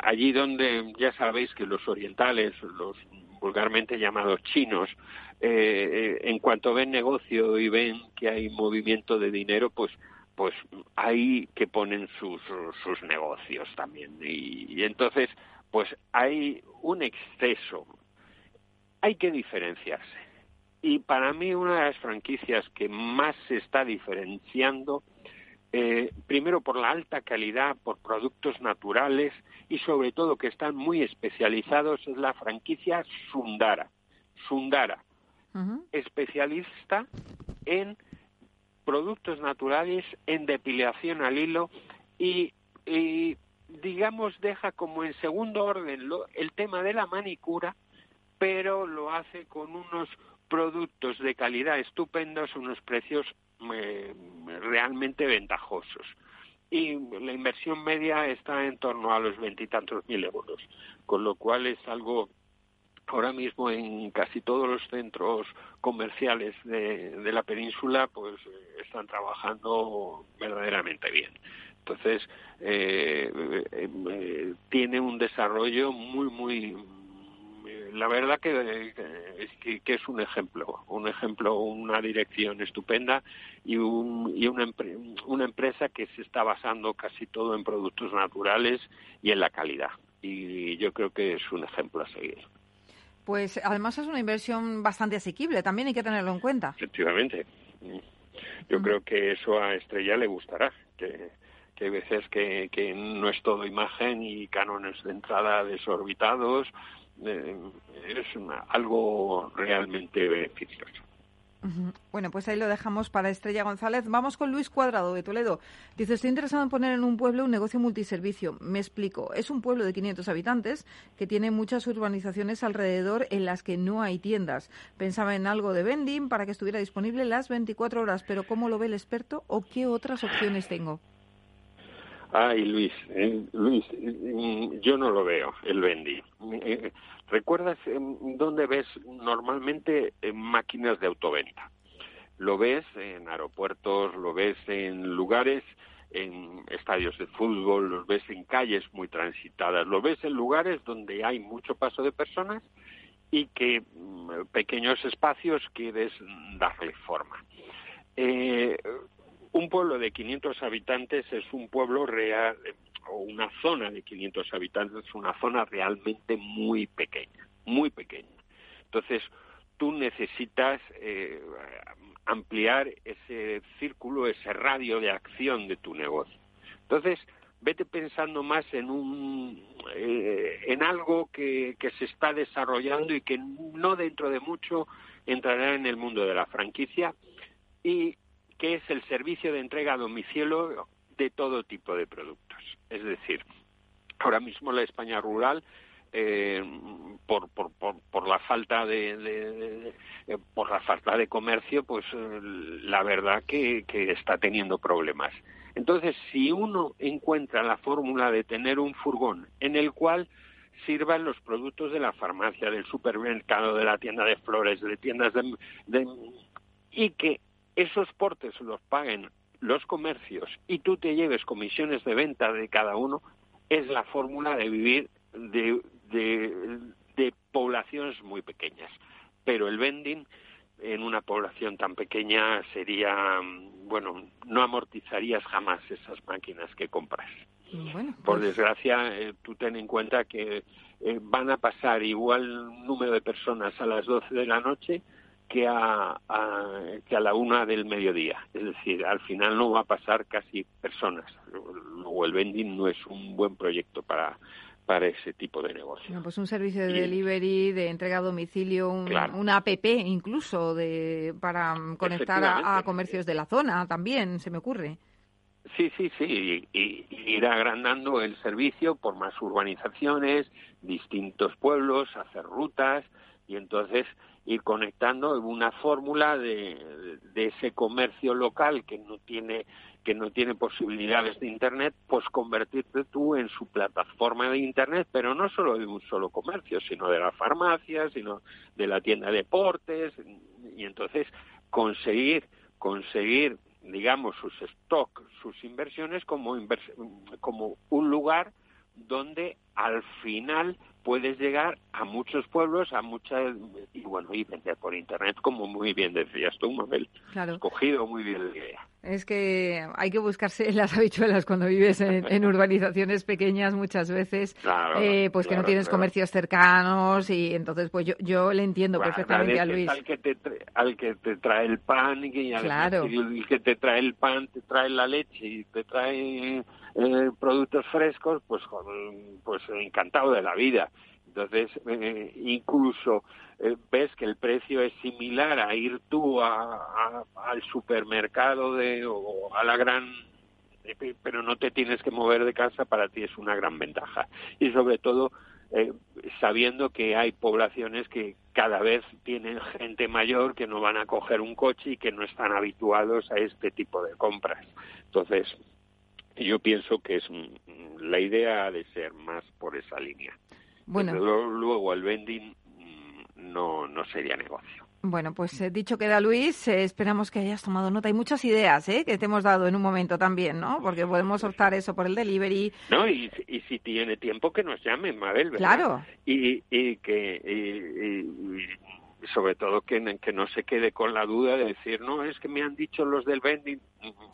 allí donde ya sabéis que los orientales los vulgarmente llamados chinos eh, en cuanto ven negocio y ven que hay movimiento de dinero pues pues ahí que ponen sus sus negocios también. Y entonces pues hay un exceso. Hay que diferenciarse y para mí una de las franquicias que más se está diferenciando, eh, primero por la alta calidad, por productos naturales y sobre todo que están muy especializados, es la franquicia Sundara. Sundara, especialista en productos naturales, en depilación al hilo y, digamos, deja como en segundo orden el tema de la manicura, pero lo hace con unos productos de calidad estupendos, unos precios eh, realmente ventajosos. Y la inversión media está en torno a los veintitantos mil euros. con lo cual es algo ahora mismo en casi todos los centros comerciales de, la península pues eh, están trabajando verdaderamente bien entonces eh, eh, tiene un desarrollo muy muy la verdad que, que, que, es un ejemplo, un ejemplo, una dirección estupenda y, un, y una, una empresa que se está basando casi todo en productos naturales y en la calidad. Y yo creo que es un ejemplo a seguir. Pues además es una inversión bastante asequible, también hay que tenerlo en cuenta. Efectivamente. Yo creo que eso a Estrella le gustará, que, que hay veces que, que no es todo imagen y cánones de entrada desorbitados, eh, es algo realmente beneficioso. Bueno, pues ahí lo dejamos para Estrella González. Vamos con Luis Cuadrado de Toledo. Dice, estoy interesado en poner en un pueblo un negocio multiservicio. Me explico. Es un pueblo de 500 habitantes que tiene muchas urbanizaciones alrededor en las que no hay tiendas. Pensaba en algo de vending para que estuviera disponible las 24 horas, pero ¿cómo lo ve el experto o qué otras opciones tengo? Ay, Luis, eh, Luis, mm, yo no lo veo, el vending. Eh, ¿Recuerdas dónde ves normalmente máquinas de autoventa? Lo ves en aeropuertos, lo ves en lugares, en estadios de fútbol, lo ves en calles muy transitadas, lo ves en lugares donde hay mucho paso de personas y que mm, pequeños espacios quieres darle forma. Eh, un pueblo de 500 habitantes es un pueblo real, o una zona de 500 habitantes es una zona realmente muy pequeña, muy pequeña. Entonces, tú necesitas eh, ampliar ese círculo, ese radio de acción de tu negocio. Entonces, vete pensando más en un eh, en algo que, que se está desarrollando y que no dentro de mucho entrará en el mundo de la franquicia y que es el servicio de entrega a domicilio de todo tipo de productos. Es decir, ahora mismo la España rural eh, por, por, por, la falta de, eh, por la falta de comercio pues eh, la verdad que, que está teniendo problemas entonces si uno encuentra la fórmula de tener un furgón en el cual sirvan los productos de la farmacia del supermercado de la tienda de flores de tiendas de y que esos portes los paguen los comercios y tú te lleves comisiones de venta de cada uno, es la fórmula de vivir de, de, poblaciones muy pequeñas. Pero el vending en una población tan pequeña sería, bueno, no amortizarías jamás esas máquinas que compras. Por pues desgracia, eh, tú ten en cuenta que eh, van a pasar igual número de personas a las 12 de la noche que a, que a la una del mediodía. Es decir, al final no va a pasar casi personas. O el vending no es un buen proyecto para, para ese tipo de negocio. pues un servicio de delivery, de entrega a domicilio, un, una app incluso de, para conectar a, comercios de la zona también, se me ocurre. Sí, sí, sí, y, ir agrandando el servicio por más urbanizaciones, distintos pueblos, hacer rutas, y entonces ir conectando una fórmula de, ese comercio local que no tiene que no tiene posibilidades de internet, pues convertirte tú en su plataforma de internet, pero no solo de un solo comercio, sino de la farmacia, sino de la tienda de deportes, y entonces conseguir conseguir digamos sus stocks, sus inversiones como como un lugar donde al final puedes llegar a muchos pueblos, a muchas, y bueno, y vender por internet, como muy bien decías tú, Mabel. Claro. Cogido muy bien la idea. Es que hay que buscarse [laughs] las habichuelas cuando vives en, urbanizaciones pequeñas muchas veces, eh, pues que no tienes comercios cercanos y entonces pues yo, yo le entiendo perfectamente a Luis. Al que, te, al que te trae el pan y el que te trae el pan te trae la leche y te trae eh, productos frescos, pues, pues encantado de la vida. Entonces, eh, incluso eh, ves que el precio es similar a ir tú a, al supermercado de, o a la gran pero no te tienes que mover de casa, para ti es una gran ventaja. Y sobre todo, sabiendo que hay poblaciones que cada vez tienen gente mayor que no van a coger un coche y que no están habituados a este tipo de compras. Entonces, yo pienso que es la idea de ser más por esa línea. Bueno. luego el vending mm, no, no sería negocio. Bueno, pues eh, dicho queda Luis, eh, esperamos que hayas tomado nota. Hay muchas ideas ¿eh? que te hemos dado en un momento también, ¿no? Porque podemos optar eso por el delivery. No, y, y si tiene tiempo que nos llamen, Mabel, ¿verdad? Claro. Y, y que y, sobre todo que, que no se quede con la duda de decir, no, es que me han dicho los del vending.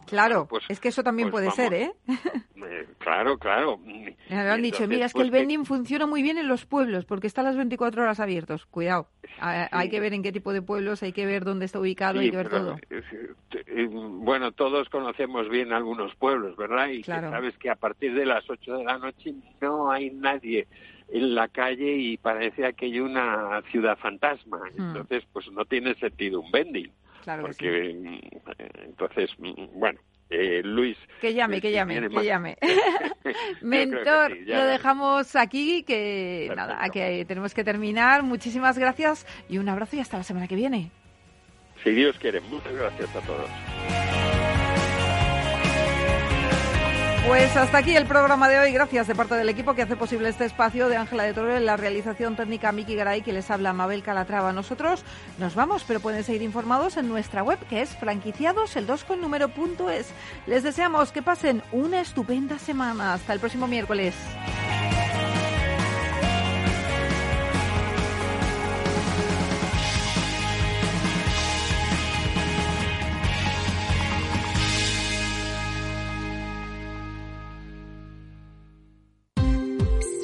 Claro, pues, es que eso también pues puede ser, ¿eh? [laughs] ¿eh? Claro, claro. Me han dicho, mira, es que el pues, vending funciona muy bien en los pueblos porque está las 24 horas abiertos. Cuidado, hay que ver en qué tipo de pueblos, hay que ver dónde está ubicado, hay que ver todo. Eh, bueno, todos conocemos bien algunos pueblos, ¿verdad? Y sabes que a partir de las 8 de la noche no hay nadie en la calle y parece aquello una ciudad fantasma. Hmm. Entonces, pues no tiene sentido un vending. Claro porque, mm, entonces, mm, bueno, eh, Luis. Que llame, que llame, que llame. [laughs] [laughs] Mentor, lo dejamos aquí, que nada, que tenemos que terminar. Muchísimas gracias y un abrazo y hasta la semana que viene. Si Dios quiere, muchas gracias a todos. Pues hasta aquí el programa de hoy. Gracias de parte del equipo que hace posible este espacio de Ángela de Toro en la realización técnica Miki Garay que les habla Mabel Calatrava. Nosotros nos vamos, pero pueden seguir informados en nuestra web que es franquiciados el 2 con. Les deseamos que pasen una estupenda semana. Hasta el próximo miércoles.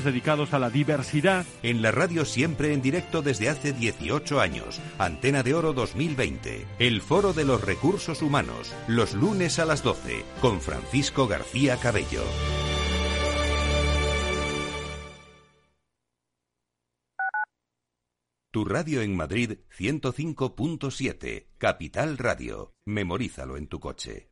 dedicados a la diversidad. En la radio siempre en directo desde hace 18 años. Antena de Oro 2020. El Foro de los Recursos Humanos. Los lunes a las 12. Con Francisco García Cabello. Tu radio en Madrid 105.7. Capital Radio. Memorízalo en tu coche.